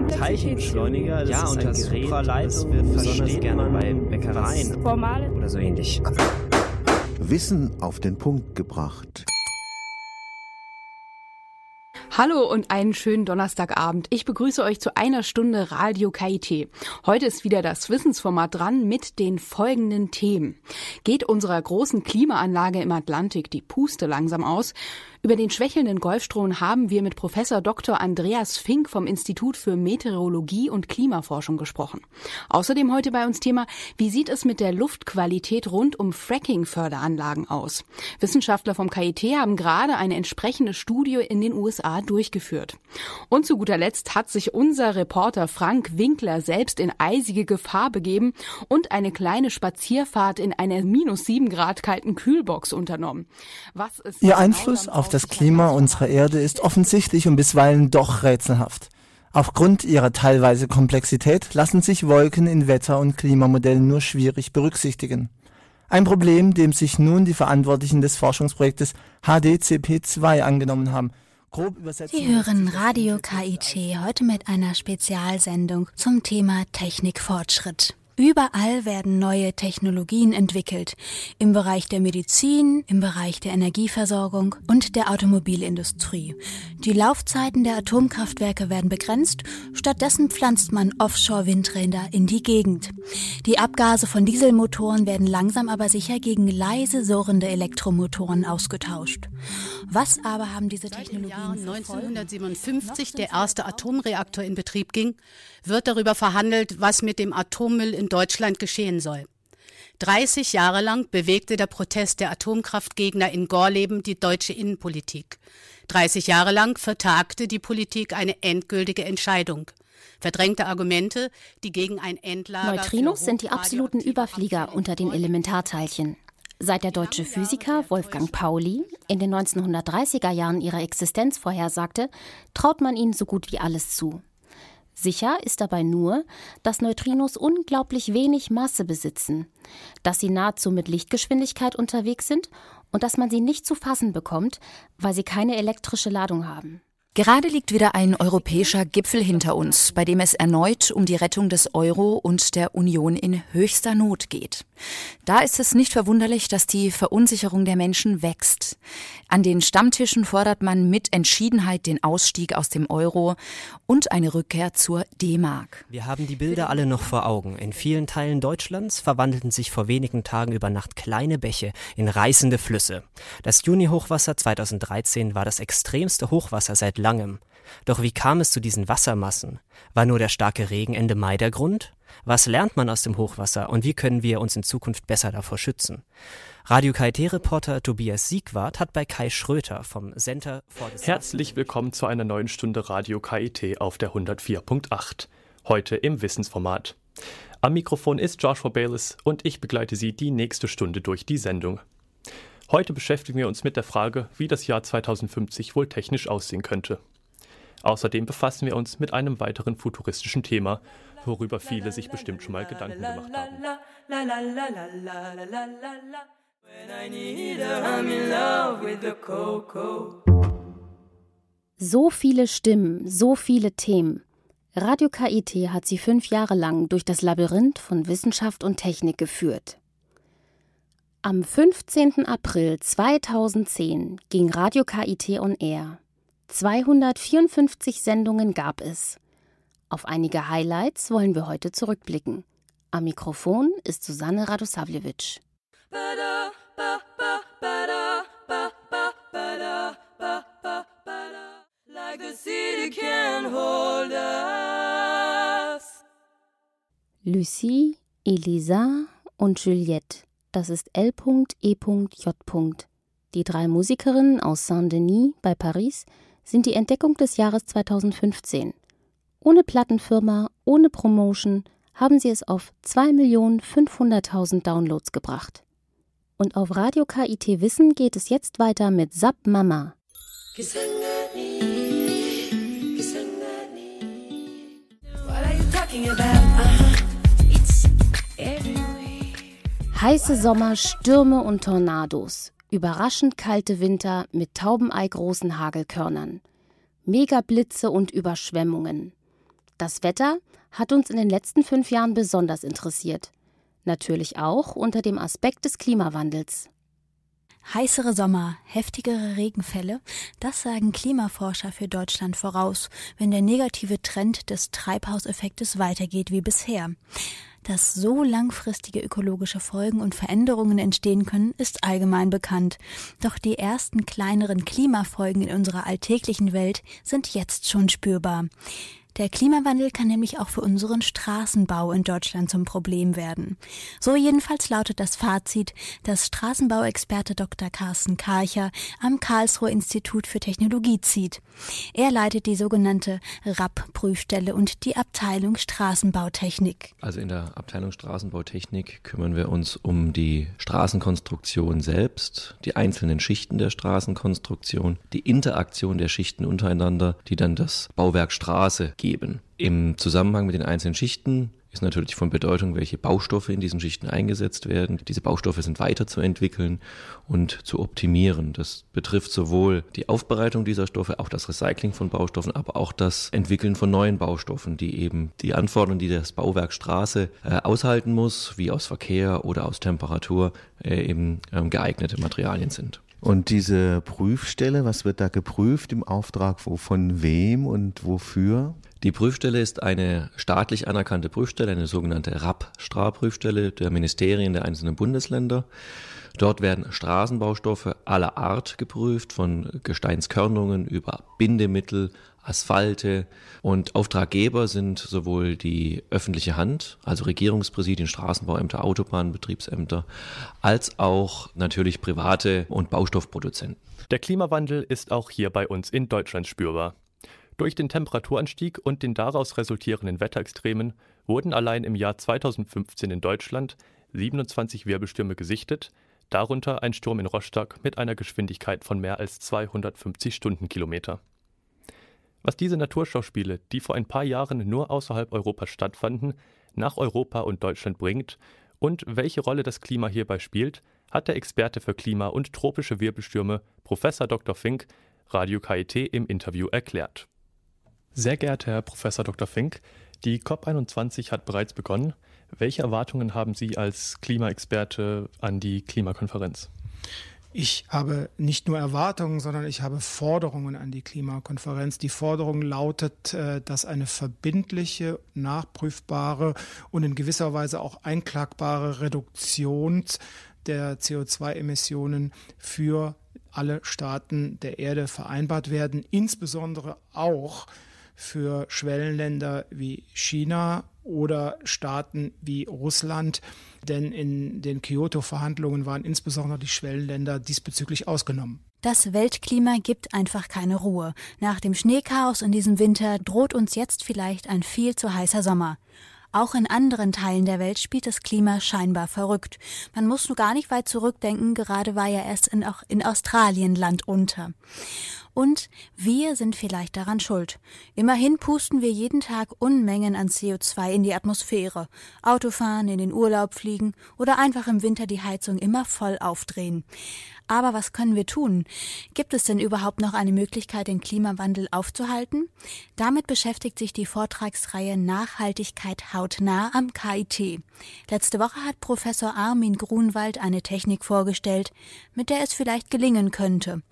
ein Teilchenbeschleuniger, das ja, ist und ein das Gerät, das wird besonders gerne bei Bäckereien Formale oder so ähnlich. Wissen auf den Punkt gebracht. Hallo und einen schönen Donnerstagabend. Ich begrüße euch zu einer Stunde Radio KIT. Heute ist wieder das Wissensformat dran mit den folgenden Themen. Geht unserer großen Klimaanlage im Atlantik die Puste langsam aus? Über den schwächelnden Golfstrom haben wir mit Professor Dr. Andreas Fink vom Institut für Meteorologie und Klimaforschung gesprochen. Außerdem heute bei uns Thema, wie sieht es mit der Luftqualität rund um Fracking-Förderanlagen aus? Wissenschaftler vom KIT haben gerade eine entsprechende Studie in den USA durchgeführt. Und zu guter Letzt hat sich unser Reporter Frank Winkler selbst in eisige Gefahr begeben und eine kleine Spazierfahrt in einer minus sieben Grad kalten Kühlbox unternommen. Was ist Ihr Einfluss auf das Klima unserer Erde ist offensichtlich und bisweilen doch rätselhaft. Aufgrund ihrer teilweise Komplexität lassen sich Wolken in Wetter- und Klimamodellen nur schwierig berücksichtigen. Ein Problem, dem sich nun die Verantwortlichen des Forschungsprojektes HDCP2 angenommen haben. Sie hören Radio KIT heute mit einer Spezialsendung zum Thema Technikfortschritt. Überall werden neue Technologien entwickelt. Im Bereich der Medizin, im Bereich der Energieversorgung und der Automobilindustrie. Die Laufzeiten der Atomkraftwerke werden begrenzt. Stattdessen pflanzt man Offshore-Windräder in die Gegend. Die Abgase von Dieselmotoren werden langsam aber sicher gegen leise surrende Elektromotoren ausgetauscht. Was aber haben diese Technologien Seit im Jahr 1957 der erste Atomreaktor in Betrieb ging, wird darüber verhandelt, was mit dem Atommüll in Deutschland geschehen soll. 30 Jahre lang bewegte der Protest der Atomkraftgegner in Gorleben die deutsche Innenpolitik. 30 Jahre lang vertagte die Politik eine endgültige Entscheidung. Verdrängte Argumente, die gegen ein Endlager. Neutrinos sind die absoluten Überflieger unter den Elementarteilchen. Seit der deutsche Physiker Wolfgang Pauli in den 1930er Jahren ihre Existenz vorhersagte, traut man ihnen so gut wie alles zu. Sicher ist dabei nur, dass Neutrinos unglaublich wenig Masse besitzen, dass sie nahezu mit Lichtgeschwindigkeit unterwegs sind und dass man sie nicht zu fassen bekommt, weil sie keine elektrische Ladung haben. Gerade liegt wieder ein europäischer Gipfel hinter uns, bei dem es erneut um die Rettung des Euro und der Union in höchster Not geht. Da ist es nicht verwunderlich, dass die Verunsicherung der Menschen wächst. An den Stammtischen fordert man mit Entschiedenheit den Ausstieg aus dem Euro und eine Rückkehr zur D-Mark. Wir haben die Bilder alle noch vor Augen. In vielen Teilen Deutschlands verwandelten sich vor wenigen Tagen über Nacht kleine Bäche in reißende Flüsse. Das Juni-Hochwasser 2013 war das extremste Hochwasser seit langem. Doch wie kam es zu diesen Wassermassen? War nur der starke Regen Ende Mai der Grund? Was lernt man aus dem Hochwasser und wie können wir uns in Zukunft besser davor schützen? Radio KIT-Reporter Tobias Siegwart hat bei Kai Schröter vom Center for the Herzlich willkommen zu einer neuen Stunde Radio KIT auf der 104.8. Heute im Wissensformat. Am Mikrofon ist Joshua Bayless und ich begleite Sie die nächste Stunde durch die Sendung. Heute beschäftigen wir uns mit der Frage, wie das Jahr 2050 wohl technisch aussehen könnte. Außerdem befassen wir uns mit einem weiteren futuristischen Thema, worüber viele sich bestimmt schon mal Gedanken gemacht haben. So viele Stimmen, so viele Themen. Radio KIT hat sie fünf Jahre lang durch das Labyrinth von Wissenschaft und Technik geführt. Am 15. April 2010 ging Radio KIT on Air. 254 Sendungen gab es. Auf einige Highlights wollen wir heute zurückblicken. Am Mikrofon ist Susanne Radosavljevic. Lucie, Elisa und Juliette, das ist L.E.J. Die drei Musikerinnen aus Saint-Denis bei Paris sind die Entdeckung des Jahres 2015. Ohne Plattenfirma, ohne Promotion haben sie es auf 2.500.000 Downloads gebracht. Und auf Radio KIT Wissen geht es jetzt weiter mit Sap Mama. Heiße Sommer, Stürme und Tornados. Überraschend kalte Winter mit taubeneigroßen Hagelkörnern. Megablitze und Überschwemmungen. Das Wetter hat uns in den letzten fünf Jahren besonders interessiert. Natürlich auch unter dem Aspekt des Klimawandels. Heißere Sommer, heftigere Regenfälle, das sagen Klimaforscher für Deutschland voraus, wenn der negative Trend des Treibhauseffektes weitergeht wie bisher. Dass so langfristige ökologische Folgen und Veränderungen entstehen können, ist allgemein bekannt. Doch die ersten kleineren Klimafolgen in unserer alltäglichen Welt sind jetzt schon spürbar. Der Klimawandel kann nämlich auch für unseren Straßenbau in Deutschland zum Problem werden. So jedenfalls lautet das Fazit, das Straßenbauexperte Dr. Carsten Karcher am Karlsruher Institut für Technologie zieht. Er leitet die sogenannte RAP-Prüfstelle und die Abteilung Straßenbautechnik. Also in der Abteilung Straßenbautechnik kümmern wir uns um die Straßenkonstruktion selbst, die einzelnen Schichten der Straßenkonstruktion, die Interaktion der Schichten untereinander, die dann das Bauwerk Straße geben. Im Zusammenhang mit den einzelnen Schichten ist natürlich von Bedeutung, welche Baustoffe in diesen Schichten eingesetzt werden. Diese Baustoffe sind weiterzuentwickeln und zu optimieren. Das betrifft sowohl die Aufbereitung dieser Stoffe, auch das Recycling von Baustoffen, aber auch das Entwickeln von neuen Baustoffen, die eben die Anforderungen, die das Bauwerk Straße äh, aushalten muss, wie aus Verkehr oder aus Temperatur, äh, eben ähm, geeignete Materialien sind. Und diese Prüfstelle, was wird da geprüft im Auftrag von wem und wofür? Die Prüfstelle ist eine staatlich anerkannte Prüfstelle, eine sogenannte RAP-Stra-Prüfstelle der Ministerien der einzelnen Bundesländer. Dort werden Straßenbaustoffe aller Art geprüft, von Gesteinskörnungen über Bindemittel, Asphalte und Auftraggeber sind sowohl die öffentliche Hand, also Regierungspräsidien, Straßenbauämter, Autobahnbetriebsämter, als auch natürlich private und Baustoffproduzenten. Der Klimawandel ist auch hier bei uns in Deutschland spürbar. Durch den Temperaturanstieg und den daraus resultierenden Wetterextremen wurden allein im Jahr 2015 in Deutschland 27 Wirbelstürme gesichtet, darunter ein Sturm in Rostock mit einer Geschwindigkeit von mehr als 250 Stundenkilometer. Was diese Naturschauspiele, die vor ein paar Jahren nur außerhalb Europas stattfanden, nach Europa und Deutschland bringt und welche Rolle das Klima hierbei spielt, hat der Experte für Klima und tropische Wirbelstürme Professor Dr. Fink Radio KIT im Interview erklärt. Sehr geehrter Herr Professor Dr. Fink, die COP21 hat bereits begonnen. Welche Erwartungen haben Sie als Klimaexperte an die Klimakonferenz? Ich habe nicht nur Erwartungen, sondern ich habe Forderungen an die Klimakonferenz. Die Forderung lautet, äh, dass eine verbindliche, nachprüfbare und in gewisser Weise auch einklagbare Reduktion der CO2-Emissionen für alle Staaten der Erde vereinbart werden, insbesondere auch für Schwellenländer wie China oder Staaten wie Russland, denn in den Kyoto-Verhandlungen waren insbesondere die Schwellenländer diesbezüglich ausgenommen. Das Weltklima gibt einfach keine Ruhe. Nach dem Schneechaos in diesem Winter droht uns jetzt vielleicht ein viel zu heißer Sommer. Auch in anderen Teilen der Welt spielt das Klima scheinbar verrückt. Man muss nur gar nicht weit zurückdenken, gerade war ja erst in, auch in Australien Land unter. Und wir sind vielleicht daran schuld. Immerhin pusten wir jeden Tag Unmengen an CO2 in die Atmosphäre. Autofahren, in den Urlaub fliegen oder einfach im Winter die Heizung immer voll aufdrehen. Aber was können wir tun? Gibt es denn überhaupt noch eine Möglichkeit, den Klimawandel aufzuhalten? Damit beschäftigt sich die Vortragsreihe Nachhaltigkeit hautnah am KIT. Letzte Woche hat Professor Armin Grunwald eine Technik vorgestellt, mit der es vielleicht gelingen könnte.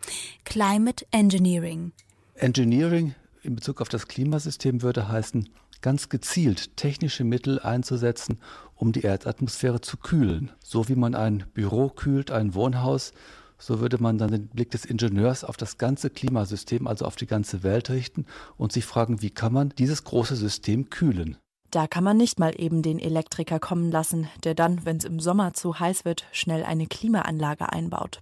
Climate Engineering. Engineering in Bezug auf das Klimasystem würde heißen, ganz gezielt technische Mittel einzusetzen, um die Erdatmosphäre zu kühlen. So wie man ein Büro kühlt, ein Wohnhaus, so würde man dann den Blick des Ingenieurs auf das ganze Klimasystem, also auf die ganze Welt richten und sich fragen, wie kann man dieses große System kühlen. Da kann man nicht mal eben den Elektriker kommen lassen, der dann, wenn es im Sommer zu heiß wird, schnell eine Klimaanlage einbaut.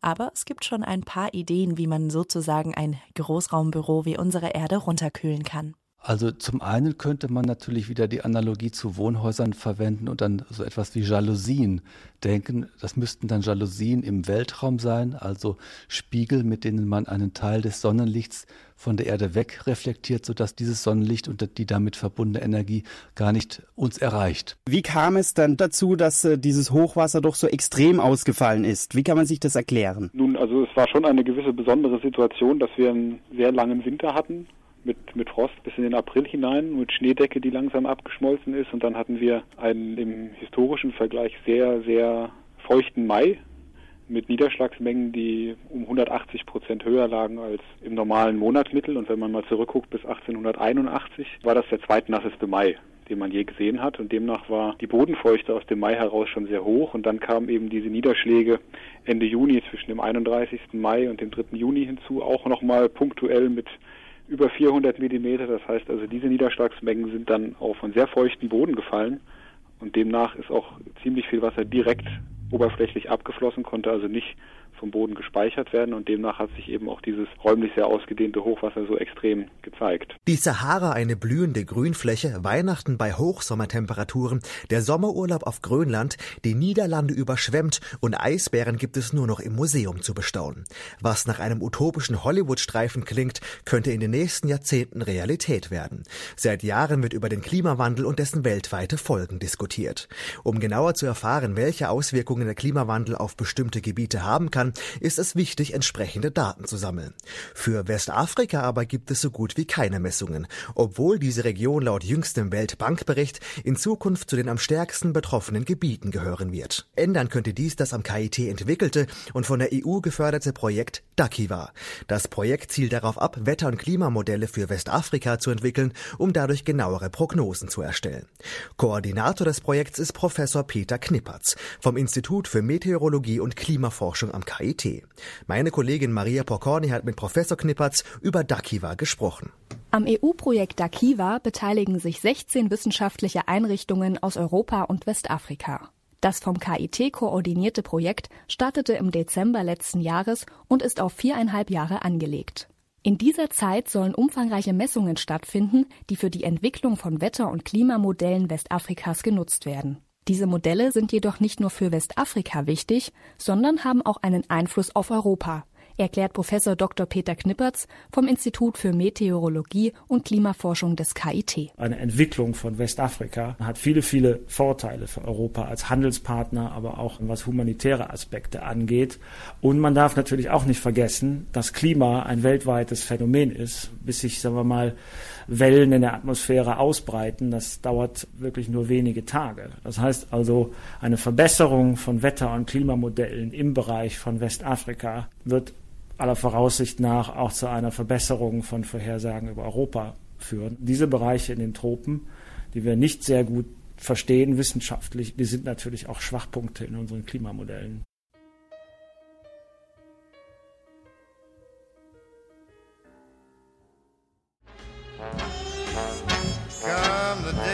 Aber es gibt schon ein paar Ideen, wie man sozusagen ein Großraumbüro wie unsere Erde runterkühlen kann. Also zum einen könnte man natürlich wieder die Analogie zu Wohnhäusern verwenden und dann so etwas wie Jalousien denken. Das müssten dann Jalousien im Weltraum sein, also Spiegel, mit denen man einen Teil des Sonnenlichts von der Erde wegreflektiert, sodass dieses Sonnenlicht und die damit verbundene Energie gar nicht uns erreicht. Wie kam es dann dazu, dass äh, dieses Hochwasser doch so extrem ausgefallen ist? Wie kann man sich das erklären? Nun, also es war schon eine gewisse besondere Situation, dass wir einen sehr langen Winter hatten mit, mit Frost bis in den April hinein, mit Schneedecke, die langsam abgeschmolzen ist. Und dann hatten wir einen im historischen Vergleich sehr, sehr feuchten Mai mit Niederschlagsmengen, die um 180 Prozent höher lagen als im normalen Monatsmittel. Und wenn man mal zurückguckt bis 1881, war das der zweitnasseste Mai den man je gesehen hat. Und demnach war die Bodenfeuchte aus dem Mai heraus schon sehr hoch. Und dann kamen eben diese Niederschläge Ende Juni zwischen dem 31. Mai und dem 3. Juni hinzu, auch nochmal punktuell mit über 400 Millimeter. Das heißt also, diese Niederschlagsmengen sind dann auf einen sehr feuchten Boden gefallen und demnach ist auch ziemlich viel Wasser direkt oberflächlich abgeflossen, konnte also nicht vom Boden gespeichert werden und demnach hat sich eben auch dieses räumlich sehr ausgedehnte Hochwasser so extrem gezeigt. Die Sahara eine blühende Grünfläche, Weihnachten bei Hochsommertemperaturen, der Sommerurlaub auf Grönland, die Niederlande überschwemmt und Eisbären gibt es nur noch im Museum zu bestaunen. Was nach einem utopischen Hollywood-Streifen klingt, könnte in den nächsten Jahrzehnten Realität werden. Seit Jahren wird über den Klimawandel und dessen weltweite Folgen diskutiert. Um genauer zu erfahren, welche Auswirkungen der Klimawandel auf bestimmte Gebiete haben kann, ist es wichtig, entsprechende Daten zu sammeln. Für Westafrika aber gibt es so gut wie keine Messungen, obwohl diese Region laut jüngstem Weltbankbericht in Zukunft zu den am stärksten betroffenen Gebieten gehören wird. Ändern könnte dies das am KIT entwickelte und von der EU geförderte Projekt DAKIWA. Das Projekt zielt darauf ab, Wetter- und Klimamodelle für Westafrika zu entwickeln, um dadurch genauere Prognosen zu erstellen. Koordinator des Projekts ist Professor Peter Knippertz vom Institut für Meteorologie und Klimaforschung am KIT. KIT. Meine Kollegin Maria Porcorni hat mit Professor Knippertz über Dakiva gesprochen. Am EU-Projekt Dakiva beteiligen sich 16 wissenschaftliche Einrichtungen aus Europa und Westafrika. Das vom KIT koordinierte Projekt startete im Dezember letzten Jahres und ist auf viereinhalb Jahre angelegt. In dieser Zeit sollen umfangreiche Messungen stattfinden, die für die Entwicklung von Wetter- und Klimamodellen Westafrikas genutzt werden. Diese Modelle sind jedoch nicht nur für Westafrika wichtig, sondern haben auch einen Einfluss auf Europa, erklärt Professor Dr. Peter Knippertz vom Institut für Meteorologie und Klimaforschung des KIT. Eine Entwicklung von Westafrika hat viele, viele Vorteile für Europa als Handelspartner, aber auch was humanitäre Aspekte angeht. Und man darf natürlich auch nicht vergessen, dass Klima ein weltweites Phänomen ist, bis sich, sagen wir mal, Wellen in der Atmosphäre ausbreiten. Das dauert wirklich nur wenige Tage. Das heißt also, eine Verbesserung von Wetter- und Klimamodellen im Bereich von Westafrika wird aller Voraussicht nach auch zu einer Verbesserung von Vorhersagen über Europa führen. Diese Bereiche in den Tropen, die wir nicht sehr gut verstehen wissenschaftlich, die sind natürlich auch Schwachpunkte in unseren Klimamodellen. Come the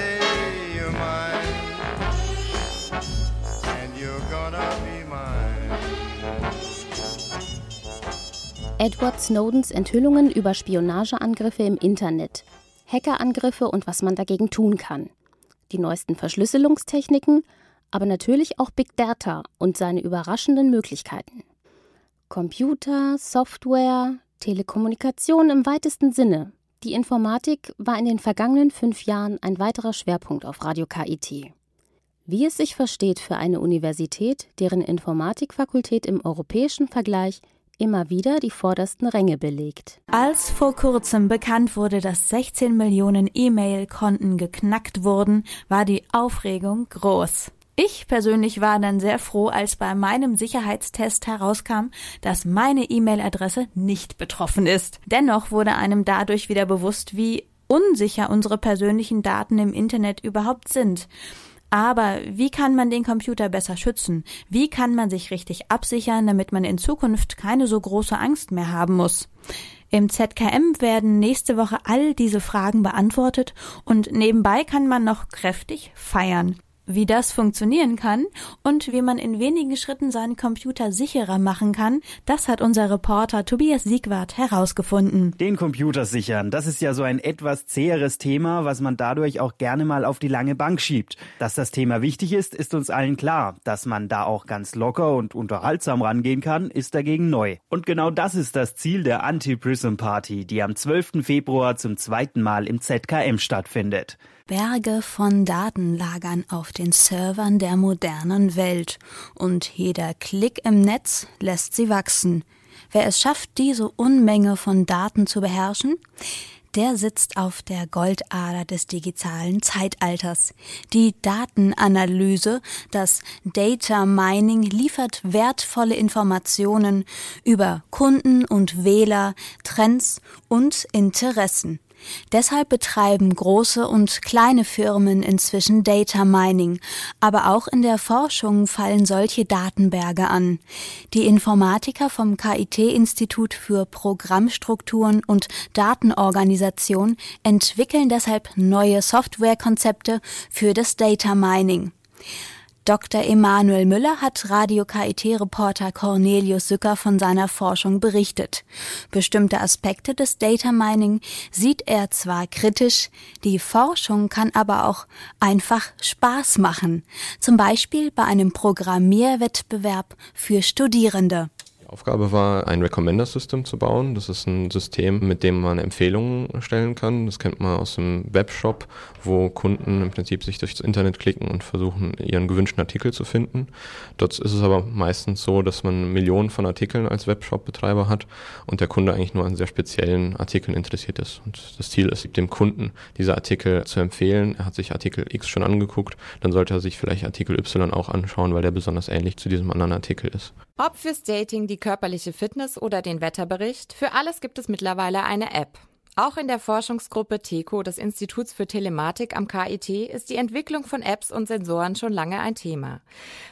Edward Snowdens Enthüllungen über Spionageangriffe im Internet, Hackerangriffe und was man dagegen tun kann. Die neuesten Verschlüsselungstechniken, aber natürlich auch Big Data und seine überraschenden Möglichkeiten. Computer, Software, Telekommunikation im weitesten Sinne. Die Informatik war in den vergangenen fünf Jahren ein weiterer Schwerpunkt auf Radio KIT. Wie es sich versteht für eine Universität, deren Informatikfakultät im europäischen Vergleich immer wieder die vordersten Ränge belegt. Als vor kurzem bekannt wurde, dass 16 Millionen E-Mail-Konten geknackt wurden, war die Aufregung groß. Ich persönlich war dann sehr froh, als bei meinem Sicherheitstest herauskam, dass meine E-Mail-Adresse nicht betroffen ist. Dennoch wurde einem dadurch wieder bewusst, wie unsicher unsere persönlichen Daten im Internet überhaupt sind. Aber wie kann man den Computer besser schützen? Wie kann man sich richtig absichern, damit man in Zukunft keine so große Angst mehr haben muss? Im ZKM werden nächste Woche all diese Fragen beantwortet und nebenbei kann man noch kräftig feiern. Wie das funktionieren kann und wie man in wenigen Schritten seinen Computer sicherer machen kann, das hat unser Reporter Tobias Siegwart herausgefunden. Den Computer sichern, das ist ja so ein etwas zäheres Thema, was man dadurch auch gerne mal auf die lange Bank schiebt. Dass das Thema wichtig ist, ist uns allen klar. Dass man da auch ganz locker und unterhaltsam rangehen kann, ist dagegen neu. Und genau das ist das Ziel der Anti-Prism Party, die am 12. Februar zum zweiten Mal im ZKM stattfindet. Berge von Daten lagern auf den Servern der modernen Welt und jeder Klick im Netz lässt sie wachsen. Wer es schafft, diese Unmenge von Daten zu beherrschen, der sitzt auf der Goldader des digitalen Zeitalters. Die Datenanalyse, das Data Mining liefert wertvolle Informationen über Kunden und Wähler, Trends und Interessen. Deshalb betreiben große und kleine Firmen inzwischen Data Mining, aber auch in der Forschung fallen solche Datenberge an. Die Informatiker vom KIT-Institut für Programmstrukturen und Datenorganisation entwickeln deshalb neue Softwarekonzepte für das Data Mining. Dr. Emanuel Müller hat Radio KIT-Reporter Cornelius Sücker von seiner Forschung berichtet. Bestimmte Aspekte des Data Mining sieht er zwar kritisch, die Forschung kann aber auch einfach Spaß machen. Zum Beispiel bei einem Programmierwettbewerb für Studierende. Aufgabe war, ein Recommender-System zu bauen. Das ist ein System, mit dem man Empfehlungen stellen kann. Das kennt man aus dem Webshop, wo Kunden im Prinzip sich durchs Internet klicken und versuchen, ihren gewünschten Artikel zu finden. Dort ist es aber meistens so, dass man Millionen von Artikeln als Webshop-Betreiber hat und der Kunde eigentlich nur an sehr speziellen Artikeln interessiert ist. Und das Ziel ist, dem Kunden diese Artikel zu empfehlen. Er hat sich Artikel X schon angeguckt, dann sollte er sich vielleicht Artikel Y auch anschauen, weil der besonders ähnlich zu diesem anderen Artikel ist. Ob fürs Dating, die körperliche Fitness oder den Wetterbericht, für alles gibt es mittlerweile eine App. Auch in der Forschungsgruppe TECO des Instituts für Telematik am KIT ist die Entwicklung von Apps und Sensoren schon lange ein Thema.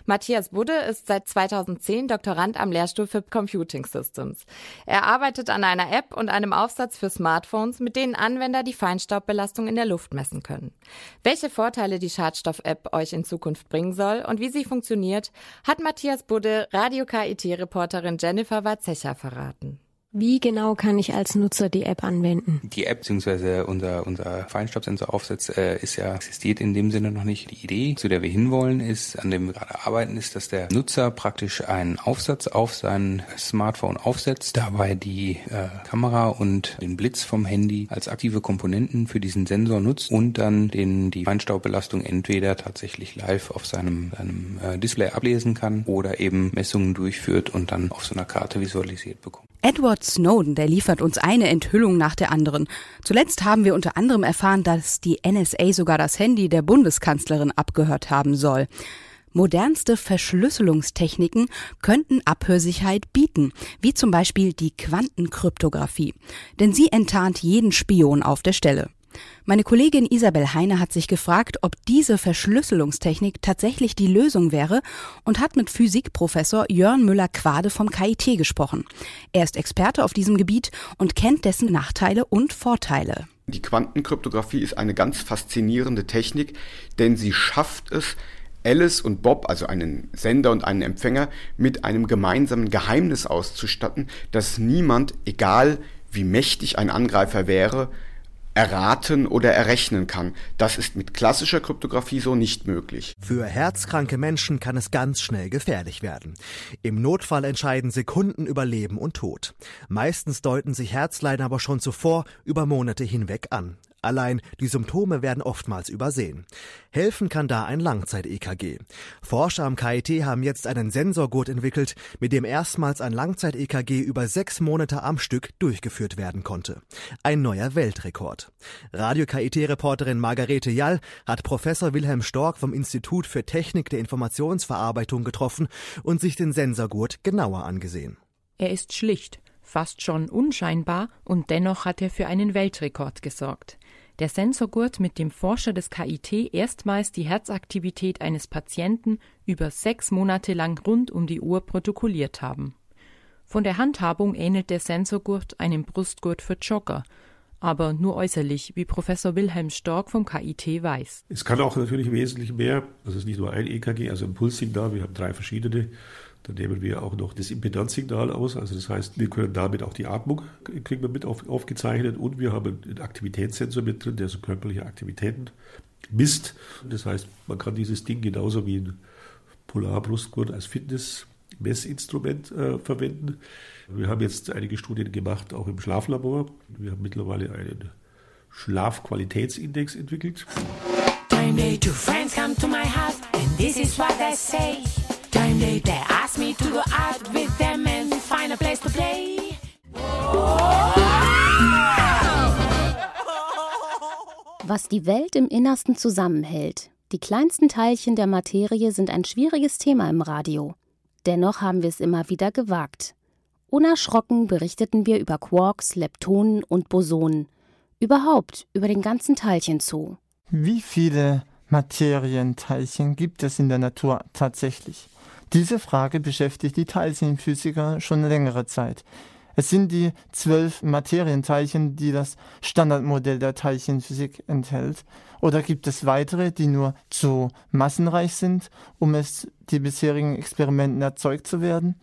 Matthias Budde ist seit 2010 Doktorand am Lehrstuhl für Computing Systems. Er arbeitet an einer App und einem Aufsatz für Smartphones, mit denen Anwender die Feinstaubbelastung in der Luft messen können. Welche Vorteile die Schadstoff-App euch in Zukunft bringen soll und wie sie funktioniert, hat Matthias Budde Radio KIT-Reporterin Jennifer Warzecher verraten. Wie genau kann ich als Nutzer die App anwenden? Die App bzw. unser, unser Feinstaubsensoraufsatz äh, ist ja existiert in dem Sinne noch nicht. Die Idee, zu der wir hinwollen, ist, an dem wir gerade arbeiten, ist, dass der Nutzer praktisch einen Aufsatz auf sein Smartphone aufsetzt, dabei die äh, Kamera und den Blitz vom Handy als aktive Komponenten für diesen Sensor nutzt und dann den, die Feinstaubbelastung entweder tatsächlich live auf seinem, seinem äh, Display ablesen kann oder eben Messungen durchführt und dann auf so einer Karte visualisiert bekommt. Edward Snowden, der liefert uns eine Enthüllung nach der anderen. Zuletzt haben wir unter anderem erfahren, dass die NSA sogar das Handy der Bundeskanzlerin abgehört haben soll. Modernste Verschlüsselungstechniken könnten Abhörsicherheit bieten, wie zum Beispiel die Quantenkryptographie. Denn sie enttarnt jeden Spion auf der Stelle. Meine Kollegin Isabel Heine hat sich gefragt, ob diese Verschlüsselungstechnik tatsächlich die Lösung wäre und hat mit Physikprofessor Jörn Müller-Quade vom KIT gesprochen. Er ist Experte auf diesem Gebiet und kennt dessen Nachteile und Vorteile. Die Quantenkryptographie ist eine ganz faszinierende Technik, denn sie schafft es, Alice und Bob, also einen Sender und einen Empfänger, mit einem gemeinsamen Geheimnis auszustatten, das niemand, egal wie mächtig ein Angreifer wäre, erraten oder errechnen kann. Das ist mit klassischer Kryptographie so nicht möglich. Für herzkranke Menschen kann es ganz schnell gefährlich werden. Im Notfall entscheiden Sekunden über Leben und Tod. Meistens deuten sich Herzleiden aber schon zuvor über Monate hinweg an. Allein die Symptome werden oftmals übersehen. Helfen kann da ein Langzeit-EKG. Forscher am KIT haben jetzt einen Sensorgurt entwickelt, mit dem erstmals ein Langzeit-EKG über sechs Monate am Stück durchgeführt werden konnte. Ein neuer Weltrekord. Radio-KIT-Reporterin Margarete Jall hat Professor Wilhelm Stork vom Institut für Technik der Informationsverarbeitung getroffen und sich den Sensorgurt genauer angesehen. Er ist schlicht, fast schon unscheinbar und dennoch hat er für einen Weltrekord gesorgt der Sensorgurt, mit dem Forscher des KIT erstmals die Herzaktivität eines Patienten über sechs Monate lang rund um die Uhr protokolliert haben. Von der Handhabung ähnelt der Sensorgurt einem Brustgurt für Jogger, aber nur äußerlich, wie Professor Wilhelm Stork vom KIT weiß. Es kann auch natürlich wesentlich mehr. Das ist nicht nur ein EKG, also ein Pulssignal. Wir haben drei verschiedene dann nehmen wir auch noch das Impedanzsignal aus. Also das heißt, wir können damit auch die Atmung, kriegen wir mit auf, aufgezeichnet und wir haben einen Aktivitätssensor mit drin, der so körperliche Aktivitäten misst. Das heißt, man kann dieses Ding genauso wie ein Polarbrustgurt als Fitness-Messinstrument äh, verwenden. Wir haben jetzt einige Studien gemacht, auch im Schlaflabor. Wir haben mittlerweile einen Schlafqualitätsindex entwickelt. Time day, two friends come to my house and this is what they say. Time day, they ask me to go out with them and find a place to play. Was die Welt im Innersten zusammenhält. Die kleinsten Teilchen der Materie sind ein schwieriges Thema im Radio. Dennoch haben wir es immer wieder gewagt. Unerschrocken berichteten wir über Quarks, Leptonen und Bosonen. Überhaupt über den ganzen Teilchenzoo. Wie viele Materienteilchen gibt es in der Natur tatsächlich? Diese Frage beschäftigt die Teilchenphysiker schon längere Zeit. Es sind die zwölf Materienteilchen, die das Standardmodell der Teilchenphysik enthält. Oder gibt es weitere, die nur zu massenreich sind, um es die bisherigen Experimenten erzeugt zu werden?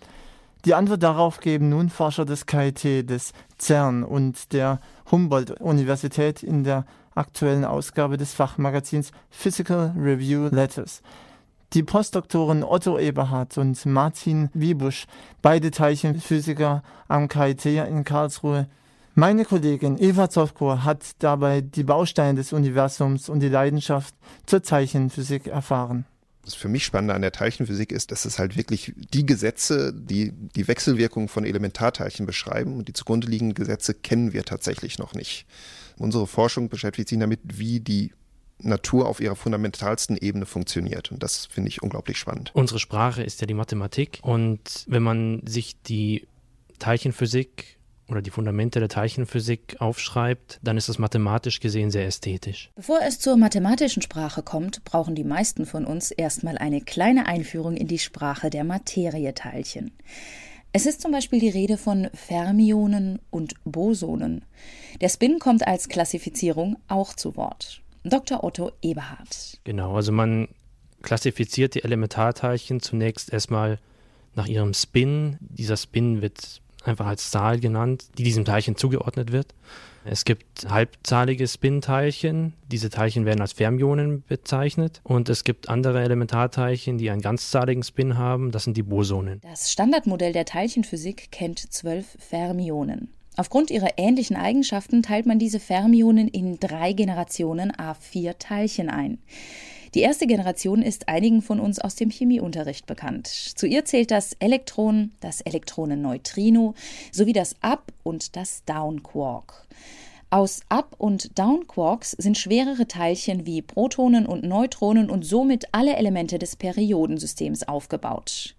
Die Antwort darauf geben nun Forscher des KIT, des CERN und der Humboldt-Universität in der aktuellen Ausgabe des Fachmagazins Physical Review Letters. Die Postdoktoren Otto Eberhardt und Martin Wiebusch, beide Teilchenphysiker am KIT in Karlsruhe. Meine Kollegin Eva Zofko hat dabei die Bausteine des Universums und die Leidenschaft zur Teilchenphysik erfahren. Das für mich Spannende an der Teilchenphysik ist, dass es halt wirklich die Gesetze, die die Wechselwirkung von Elementarteilchen beschreiben und die zugrunde liegenden Gesetze kennen wir tatsächlich noch nicht. Unsere Forschung beschäftigt sich damit, wie die Natur auf ihrer fundamentalsten Ebene funktioniert. Und das finde ich unglaublich spannend. Unsere Sprache ist ja die Mathematik. Und wenn man sich die Teilchenphysik oder die Fundamente der Teilchenphysik aufschreibt, dann ist das mathematisch gesehen sehr ästhetisch. Bevor es zur mathematischen Sprache kommt, brauchen die meisten von uns erstmal eine kleine Einführung in die Sprache der Materieteilchen. Es ist zum Beispiel die Rede von Fermionen und Bosonen. Der Spin kommt als Klassifizierung auch zu Wort. Dr. Otto Eberhardt. Genau, also man klassifiziert die Elementarteilchen zunächst erstmal nach ihrem Spin. Dieser Spin wird einfach als Zahl genannt, die diesem Teilchen zugeordnet wird. Es gibt halbzahlige Spin-Teilchen. Diese Teilchen werden als Fermionen bezeichnet. Und es gibt andere Elementarteilchen, die einen ganzzahligen Spin haben. Das sind die Bosonen. Das Standardmodell der Teilchenphysik kennt zwölf Fermionen. Aufgrund ihrer ähnlichen Eigenschaften teilt man diese Fermionen in drei Generationen A4 Teilchen ein. Die erste Generation ist einigen von uns aus dem Chemieunterricht bekannt. Zu ihr zählt das Elektron, das Elektronenneutrino sowie das Up- und das Down-Quark. Aus Up- und Down-Quarks sind schwerere Teilchen wie Protonen und Neutronen und somit alle Elemente des Periodensystems aufgebaut.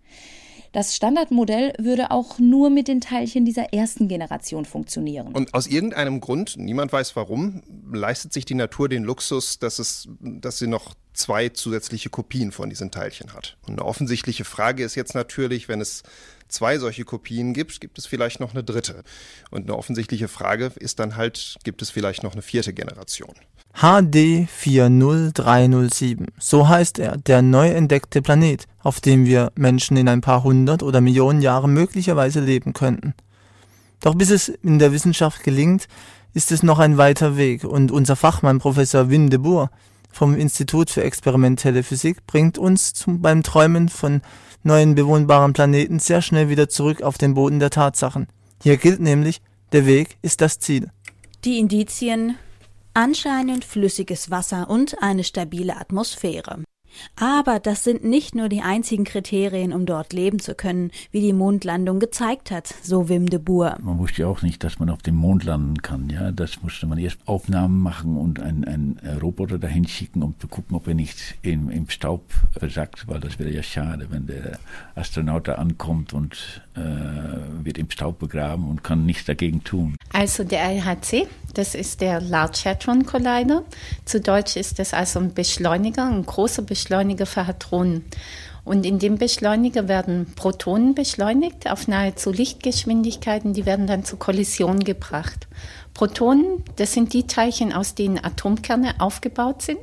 Das Standardmodell würde auch nur mit den Teilchen dieser ersten Generation funktionieren. Und aus irgendeinem Grund, niemand weiß warum, leistet sich die Natur den Luxus, dass, es, dass sie noch zwei zusätzliche Kopien von diesen Teilchen hat. Und eine offensichtliche Frage ist jetzt natürlich, wenn es zwei solche Kopien gibt, gibt es vielleicht noch eine dritte. Und eine offensichtliche Frage ist dann halt, gibt es vielleicht noch eine vierte Generation? HD 40307, so heißt er, der neu entdeckte Planet, auf dem wir Menschen in ein paar hundert oder Millionen Jahren möglicherweise leben könnten. Doch bis es in der Wissenschaft gelingt, ist es noch ein weiter Weg und unser Fachmann Professor Wim de Boer vom Institut für experimentelle Physik bringt uns zum, beim Träumen von neuen bewohnbaren Planeten sehr schnell wieder zurück auf den Boden der Tatsachen. Hier gilt nämlich, der Weg ist das Ziel. Die Indizien anscheinend flüssiges Wasser und eine stabile Atmosphäre. Aber das sind nicht nur die einzigen Kriterien, um dort leben zu können, wie die Mondlandung gezeigt hat, so Wim de Boer. Man wusste ja auch nicht, dass man auf dem Mond landen kann. Ja, das musste man erst Aufnahmen machen und einen, Roboter dahin schicken, um zu gucken, ob er nicht im, im Staub versackt, weil das wäre ja schade, wenn der Astronaut da ankommt und äh, wird im Staub begraben und kann nichts dagegen tun. Also der LHC, das ist der Large Hadron Collider. Zu Deutsch ist das also ein Beschleuniger, ein großer Beschleuniger Beschleuniger für Hadronen. Und in dem Beschleuniger werden Protonen beschleunigt auf nahezu Lichtgeschwindigkeiten, die werden dann zur Kollision gebracht. Protonen, das sind die Teilchen, aus denen Atomkerne aufgebaut sind.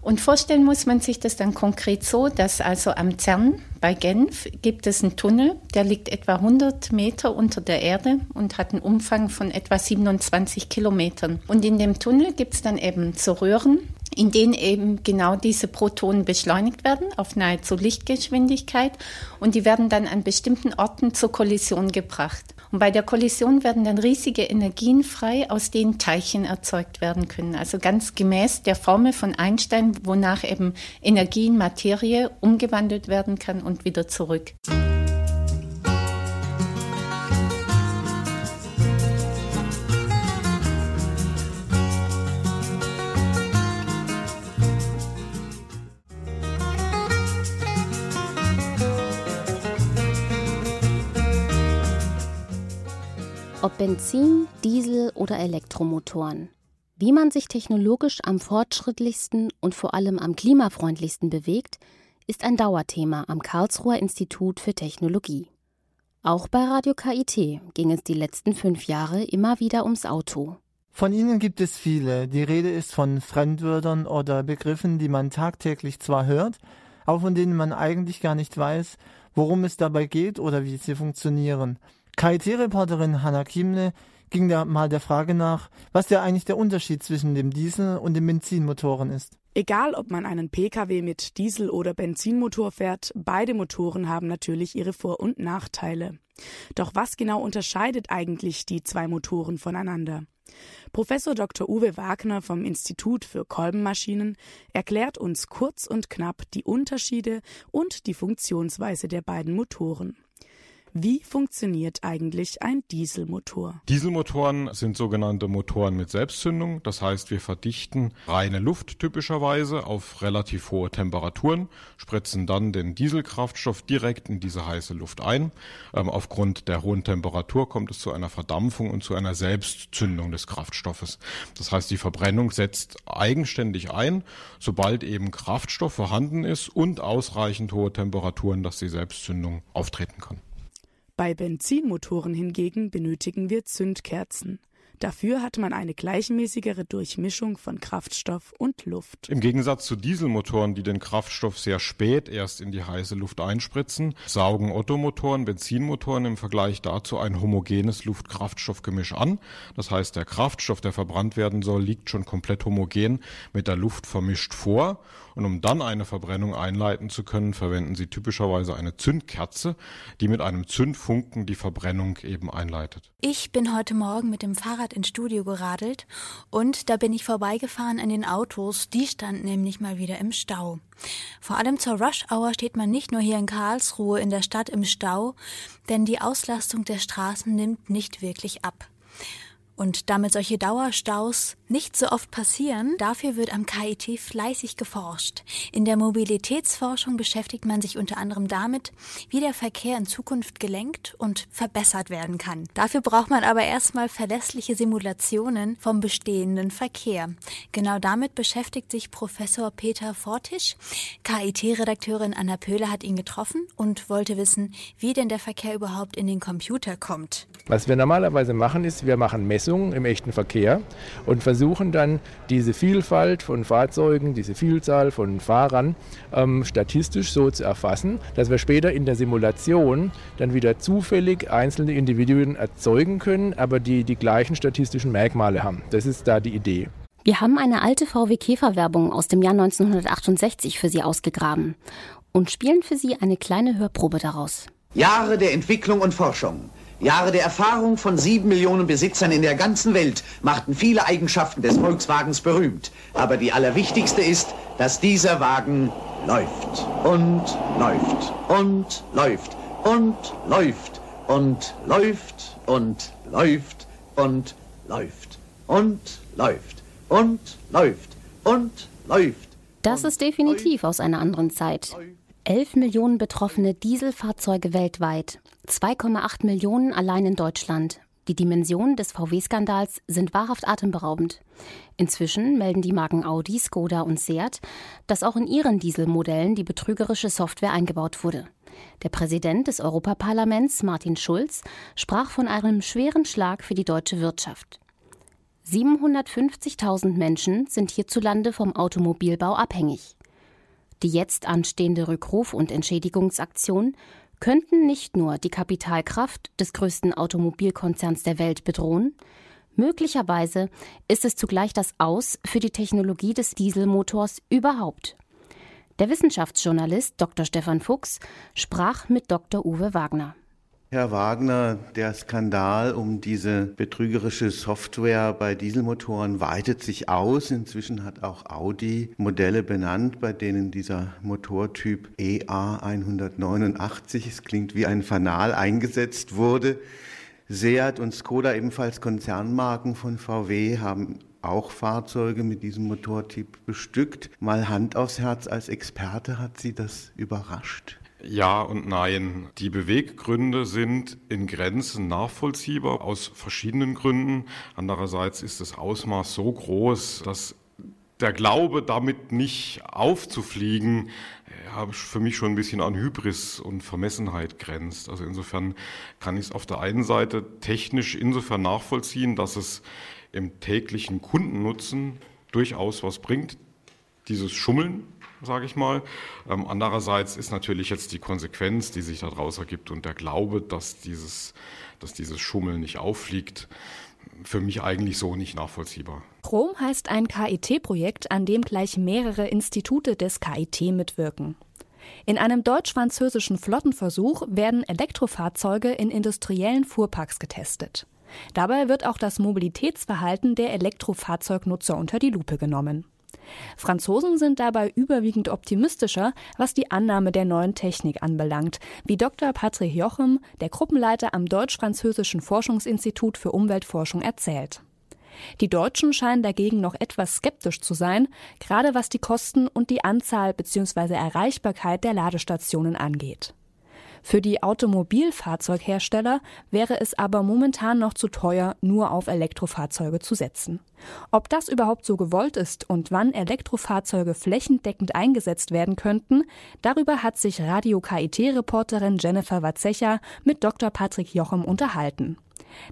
Und vorstellen muss man sich das dann konkret so, dass also am CERN bei Genf gibt es einen Tunnel, der liegt etwa 100 Meter unter der Erde und hat einen Umfang von etwa 27 Kilometern. Und in dem Tunnel gibt es dann eben so Röhren, in denen eben genau diese Protonen beschleunigt werden auf nahezu Lichtgeschwindigkeit und die werden dann an bestimmten Orten zur Kollision gebracht. Und bei der Kollision werden dann riesige Energien frei, aus denen Teilchen erzeugt werden können. Also ganz gemäß der Formel von Einstein, wonach eben Energie in Materie umgewandelt werden kann und wieder zurück. Ob Benzin, Diesel oder Elektromotoren. Wie man sich technologisch am fortschrittlichsten und vor allem am klimafreundlichsten bewegt, ist ein Dauerthema am Karlsruher Institut für Technologie. Auch bei Radio KIT ging es die letzten fünf Jahre immer wieder ums Auto. Von ihnen gibt es viele. Die Rede ist von Fremdwörtern oder Begriffen, die man tagtäglich zwar hört, aber von denen man eigentlich gar nicht weiß, worum es dabei geht oder wie sie funktionieren. KIT-Reporterin Hanna Kiemle ging da mal der Frage nach, was ja eigentlich der Unterschied zwischen dem Diesel und den Benzinmotoren ist. Egal, ob man einen Pkw mit Diesel- oder Benzinmotor fährt, beide Motoren haben natürlich ihre Vor- und Nachteile. Doch was genau unterscheidet eigentlich die zwei Motoren voneinander? Professor Dr. Uwe Wagner vom Institut für Kolbenmaschinen erklärt uns kurz und knapp die Unterschiede und die Funktionsweise der beiden Motoren. Wie funktioniert eigentlich ein Dieselmotor? Dieselmotoren sind sogenannte Motoren mit Selbstzündung. Das heißt, wir verdichten reine Luft typischerweise auf relativ hohe Temperaturen, spritzen dann den Dieselkraftstoff direkt in diese heiße Luft ein. Ähm, aufgrund der hohen Temperatur kommt es zu einer Verdampfung und zu einer Selbstzündung des Kraftstoffes. Das heißt, die Verbrennung setzt eigenständig ein, sobald eben Kraftstoff vorhanden ist und ausreichend hohe Temperaturen, dass die Selbstzündung auftreten kann. Bei Benzinmotoren hingegen benötigen wir Zündkerzen. Dafür hat man eine gleichmäßigere Durchmischung von Kraftstoff und Luft. Im Gegensatz zu Dieselmotoren, die den Kraftstoff sehr spät erst in die heiße Luft einspritzen, saugen Ottomotoren, Benzinmotoren im Vergleich dazu ein homogenes Luft-Kraftstoff-Gemisch an. Das heißt, der Kraftstoff, der verbrannt werden soll, liegt schon komplett homogen mit der Luft vermischt vor. Und um dann eine Verbrennung einleiten zu können, verwenden sie typischerweise eine Zündkerze, die mit einem Zündfunken die Verbrennung eben einleitet. Ich bin heute Morgen mit dem Fahrrad ins Studio geradelt und da bin ich vorbeigefahren an den Autos, die standen nämlich mal wieder im Stau. Vor allem zur Rush-Hour steht man nicht nur hier in Karlsruhe in der Stadt im Stau, denn die Auslastung der Straßen nimmt nicht wirklich ab. Und damit solche Dauerstaus nicht so oft passieren, dafür wird am KIT fleißig geforscht. In der Mobilitätsforschung beschäftigt man sich unter anderem damit, wie der Verkehr in Zukunft gelenkt und verbessert werden kann. Dafür braucht man aber erstmal verlässliche Simulationen vom bestehenden Verkehr. Genau damit beschäftigt sich Professor Peter Fortisch. KIT-Redakteurin Anna Pöhler hat ihn getroffen und wollte wissen, wie denn der Verkehr überhaupt in den Computer kommt. Was wir normalerweise machen, ist, wir machen Messungen im echten Verkehr und versuchen dann diese Vielfalt von Fahrzeugen, diese Vielzahl von Fahrern ähm, statistisch so zu erfassen, dass wir später in der Simulation dann wieder zufällig einzelne Individuen erzeugen können, aber die die gleichen statistischen Merkmale haben. Das ist da die Idee. Wir haben eine alte VW Käfer-Werbung aus dem Jahr 1968 für Sie ausgegraben und spielen für Sie eine kleine Hörprobe daraus. Jahre der Entwicklung und Forschung. Jahre der Erfahrung von sieben Millionen Besitzern in der ganzen Welt machten viele Eigenschaften des Volkswagens berühmt. Aber die allerwichtigste ist, dass dieser Wagen läuft und läuft und läuft und läuft und läuft und läuft und läuft und läuft und läuft und läuft. Das ist definitiv aus einer anderen Zeit. 11 Millionen betroffene Dieselfahrzeuge weltweit, 2,8 Millionen allein in Deutschland. Die Dimensionen des VW-Skandals sind wahrhaft atemberaubend. Inzwischen melden die Marken Audi, Skoda und Seat, dass auch in ihren Dieselmodellen die betrügerische Software eingebaut wurde. Der Präsident des Europaparlaments, Martin Schulz, sprach von einem schweren Schlag für die deutsche Wirtschaft. 750.000 Menschen sind hierzulande vom Automobilbau abhängig. Die jetzt anstehende Rückruf- und Entschädigungsaktion könnten nicht nur die Kapitalkraft des größten Automobilkonzerns der Welt bedrohen, möglicherweise ist es zugleich das Aus für die Technologie des Dieselmotors überhaupt. Der Wissenschaftsjournalist Dr. Stefan Fuchs sprach mit Dr. Uwe Wagner. Herr Wagner, der Skandal um diese betrügerische Software bei Dieselmotoren weitet sich aus. Inzwischen hat auch Audi Modelle benannt, bei denen dieser Motortyp EA 189, es klingt wie ein Fanal, eingesetzt wurde. Seat und Skoda, ebenfalls Konzernmarken von VW, haben auch Fahrzeuge mit diesem Motortyp bestückt. Mal Hand aufs Herz, als Experte hat Sie das überrascht? Ja und nein. Die Beweggründe sind in Grenzen nachvollziehbar aus verschiedenen Gründen. Andererseits ist das Ausmaß so groß, dass der Glaube, damit nicht aufzufliegen, ja, für mich schon ein bisschen an Hybris und Vermessenheit grenzt. Also insofern kann ich es auf der einen Seite technisch insofern nachvollziehen, dass es im täglichen Kundennutzen durchaus was bringt, dieses Schummeln, sage ich mal. Ähm, andererseits ist natürlich jetzt die Konsequenz, die sich daraus ergibt und der Glaube, dass dieses, dass dieses Schummeln nicht auffliegt, für mich eigentlich so nicht nachvollziehbar. Prom heißt ein KIT-Projekt, an dem gleich mehrere Institute des KIT mitwirken. In einem deutsch-französischen Flottenversuch werden Elektrofahrzeuge in industriellen Fuhrparks getestet. Dabei wird auch das Mobilitätsverhalten der Elektrofahrzeugnutzer unter die Lupe genommen. Franzosen sind dabei überwiegend optimistischer, was die Annahme der neuen Technik anbelangt, wie Dr. Patrick Jochem, der Gruppenleiter am Deutsch-Französischen Forschungsinstitut für Umweltforschung, erzählt. Die Deutschen scheinen dagegen noch etwas skeptisch zu sein, gerade was die Kosten und die Anzahl bzw. Erreichbarkeit der Ladestationen angeht. Für die Automobilfahrzeughersteller wäre es aber momentan noch zu teuer, nur auf Elektrofahrzeuge zu setzen. Ob das überhaupt so gewollt ist und wann Elektrofahrzeuge flächendeckend eingesetzt werden könnten, darüber hat sich Radio KIT-Reporterin Jennifer Watzecha mit Dr. Patrick Jochem unterhalten.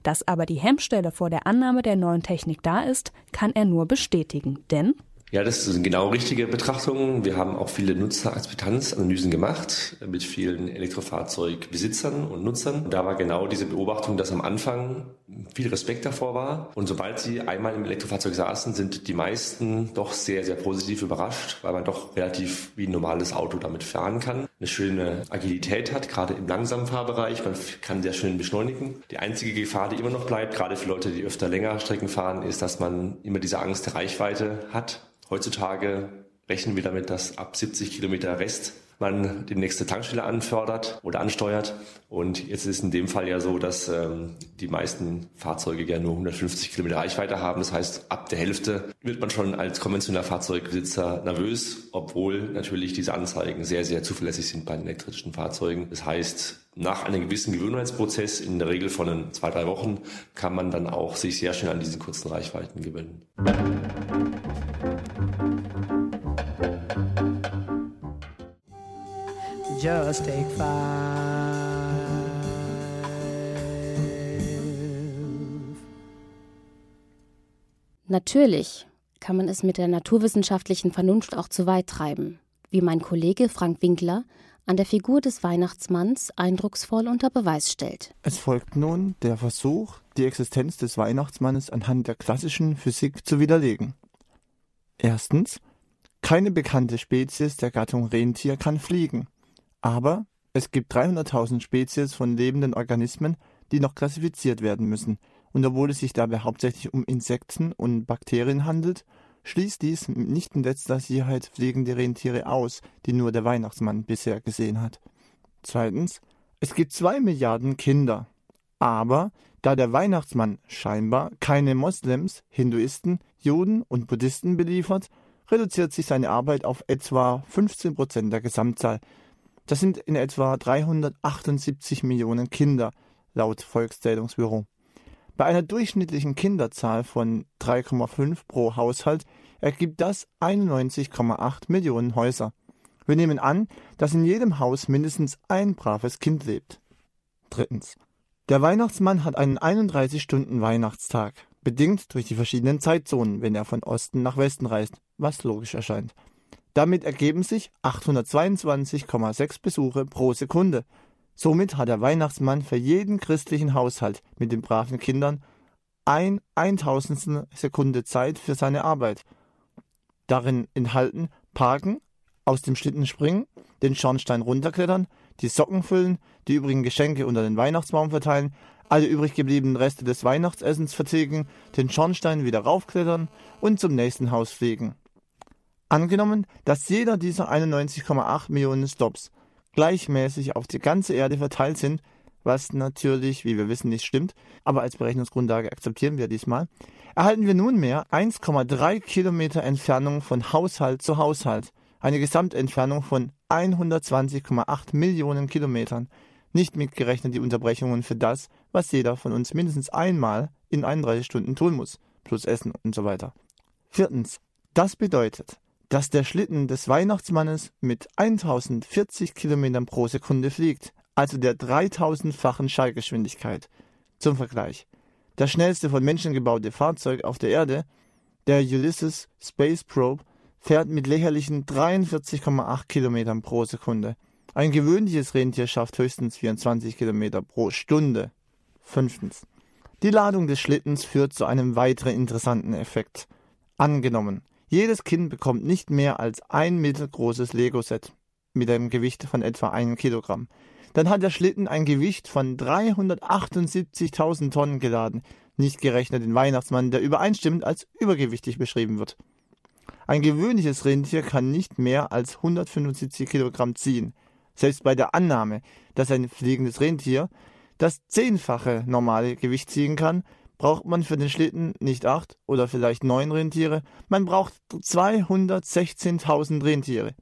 Dass aber die Hemmstelle vor der Annahme der neuen Technik da ist, kann er nur bestätigen, denn ja, das sind genau richtige Betrachtungen. Wir haben auch viele Nutzerakzeptanzanalysen gemacht mit vielen Elektrofahrzeugbesitzern und Nutzern. Da war genau diese Beobachtung, dass am Anfang viel Respekt davor war. Und sobald sie einmal im Elektrofahrzeug saßen, sind die meisten doch sehr, sehr positiv überrascht, weil man doch relativ wie ein normales Auto damit fahren kann. Eine schöne Agilität hat, gerade im langsamen Fahrbereich. Man kann sehr schön beschleunigen. Die einzige Gefahr, die immer noch bleibt, gerade für Leute, die öfter länger Strecken fahren, ist, dass man immer diese Angst der Reichweite hat. Heutzutage rechnen wir damit, dass ab 70 Kilometer Rest man die nächste Tankstelle anfördert oder ansteuert. Und jetzt ist in dem Fall ja so, dass ähm, die meisten Fahrzeuge gerne nur 150 Kilometer Reichweite haben. Das heißt, ab der Hälfte wird man schon als konventioneller Fahrzeugbesitzer nervös, obwohl natürlich diese Anzeigen sehr, sehr zuverlässig sind bei den elektrischen Fahrzeugen. Das heißt, nach einem gewissen Gewöhnheitsprozess, in der Regel von zwei, drei Wochen, kann man dann auch sich sehr schnell an diesen kurzen Reichweiten gewöhnen. Just take five. Natürlich kann man es mit der naturwissenschaftlichen Vernunft auch zu weit treiben, wie mein Kollege Frank Winkler an der Figur des Weihnachtsmanns eindrucksvoll unter Beweis stellt. Es folgt nun der Versuch, die Existenz des Weihnachtsmannes anhand der klassischen Physik zu widerlegen. Erstens, keine bekannte Spezies der Gattung Rentier kann fliegen. Aber es gibt 300.000 Spezies von lebenden Organismen, die noch klassifiziert werden müssen, und obwohl es sich dabei hauptsächlich um Insekten und Bakterien handelt, schließt dies nicht in letzter Sicherheit fliegende Rentiere aus, die nur der Weihnachtsmann bisher gesehen hat. Zweitens, es gibt zwei Milliarden Kinder. Aber da der Weihnachtsmann scheinbar keine Moslems, Hinduisten, Juden und Buddhisten beliefert, reduziert sich seine Arbeit auf etwa 15 Prozent der Gesamtzahl, das sind in etwa 378 Millionen Kinder, laut Volkszählungsbüro. Bei einer durchschnittlichen Kinderzahl von 3,5 pro Haushalt ergibt das 91,8 Millionen Häuser. Wir nehmen an, dass in jedem Haus mindestens ein braves Kind lebt. Drittens. Der Weihnachtsmann hat einen 31-Stunden-Weihnachtstag, bedingt durch die verschiedenen Zeitzonen, wenn er von Osten nach Westen reist, was logisch erscheint. Damit ergeben sich 822,6 Besuche pro Sekunde. Somit hat der Weihnachtsmann für jeden christlichen Haushalt mit den braven Kindern ein Eintausendstel Sekunde Zeit für seine Arbeit. Darin enthalten Parken, aus dem Schlitten springen, den Schornstein runterklettern, die Socken füllen, die übrigen Geschenke unter den Weihnachtsbaum verteilen, alle übrig gebliebenen Reste des Weihnachtsessens vertilgen, den Schornstein wieder raufklettern und zum nächsten Haus fliegen. Angenommen, dass jeder dieser 91,8 Millionen Stops gleichmäßig auf die ganze Erde verteilt sind, was natürlich, wie wir wissen, nicht stimmt, aber als Berechnungsgrundlage akzeptieren wir diesmal, erhalten wir nunmehr 1,3 Kilometer Entfernung von Haushalt zu Haushalt, eine Gesamtentfernung von 120,8 Millionen Kilometern, nicht mitgerechnet die Unterbrechungen für das, was jeder von uns mindestens einmal in 31 Stunden tun muss, plus Essen und so weiter. Viertens. Das bedeutet, dass der Schlitten des Weihnachtsmannes mit 1040 Kilometern pro Sekunde fliegt, also der 3000-fachen Schallgeschwindigkeit. Zum Vergleich. Das schnellste von Menschen gebaute Fahrzeug auf der Erde, der Ulysses Space Probe, fährt mit lächerlichen 43,8 Kilometern pro Sekunde. Ein gewöhnliches Rentier schafft höchstens 24 Kilometer pro Stunde. Fünftens. Die Ladung des Schlittens führt zu einem weiteren interessanten Effekt. Angenommen, jedes Kind bekommt nicht mehr als ein mittelgroßes Lego-Set mit einem Gewicht von etwa einem Kilogramm. Dann hat der Schlitten ein Gewicht von 378.000 Tonnen geladen, nicht gerechnet den Weihnachtsmann, der übereinstimmend als übergewichtig beschrieben wird. Ein gewöhnliches Rentier kann nicht mehr als 175 Kilogramm ziehen. Selbst bei der Annahme, dass ein fliegendes Rentier das zehnfache normale Gewicht ziehen kann, braucht man für den Schlitten nicht acht oder vielleicht neun Rentiere, man braucht 216.000 Rentiere.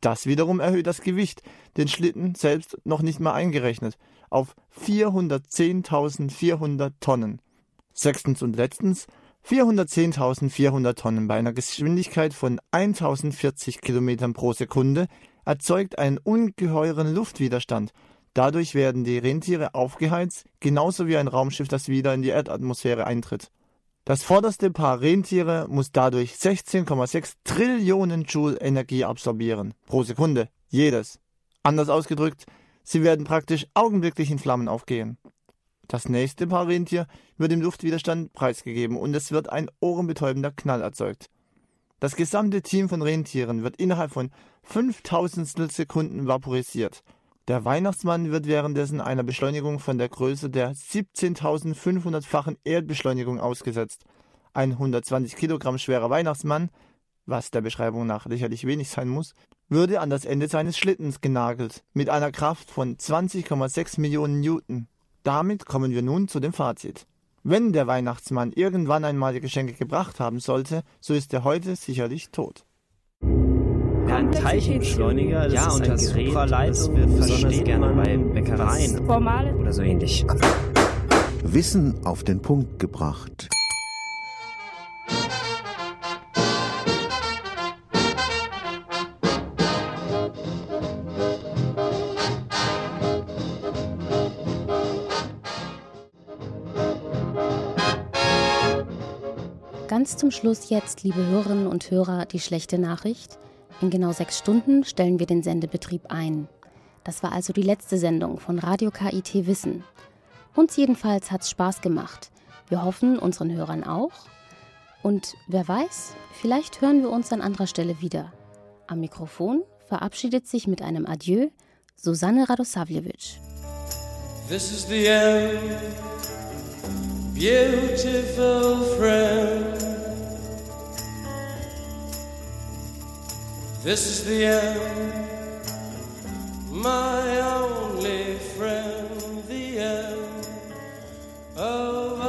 Das wiederum erhöht das Gewicht, den Schlitten selbst noch nicht mal eingerechnet, auf 410.400 Tonnen. Sechstens und letztens 410.400 Tonnen bei einer Geschwindigkeit von 1040 Kilometern pro Sekunde erzeugt einen ungeheuren Luftwiderstand, Dadurch werden die Rentiere aufgeheizt, genauso wie ein Raumschiff, das wieder in die Erdatmosphäre eintritt. Das vorderste Paar Rentiere muss dadurch 16,6 Trillionen Joule Energie absorbieren. Pro Sekunde. Jedes. Anders ausgedrückt, sie werden praktisch augenblicklich in Flammen aufgehen. Das nächste Paar Rentier wird im Luftwiderstand preisgegeben und es wird ein ohrenbetäubender Knall erzeugt. Das gesamte Team von Rentieren wird innerhalb von 5000 Sekunden vaporisiert. Der Weihnachtsmann wird währenddessen einer Beschleunigung von der Größe der 17.500-fachen Erdbeschleunigung ausgesetzt. Ein 120 Kilogramm schwerer Weihnachtsmann, was der Beschreibung nach lächerlich wenig sein muss, würde an das Ende seines Schlittens genagelt, mit einer Kraft von 20,6 Millionen Newton. Damit kommen wir nun zu dem Fazit. Wenn der Weihnachtsmann irgendwann einmal die Geschenke gebracht haben sollte, so ist er heute sicherlich tot. Ja, ein Teilchenbeschleuniger, das ja, ist und ein Gerät, Supraleitung wird besonders gerne bei Bäckereien oder so ähnlich. Wissen auf den Punkt gebracht. Ganz zum Schluss jetzt, liebe Hörerinnen und Hörer, die schlechte Nachricht. In genau sechs Stunden stellen wir den Sendebetrieb ein. Das war also die letzte Sendung von Radio KIT Wissen. Uns jedenfalls hat's Spaß gemacht. Wir hoffen, unseren Hörern auch. Und wer weiß, vielleicht hören wir uns an anderer Stelle wieder. Am Mikrofon verabschiedet sich mit einem Adieu Susanne Radosavljevic. This is the end, beautiful friend. This is the end, my only friend, the end of.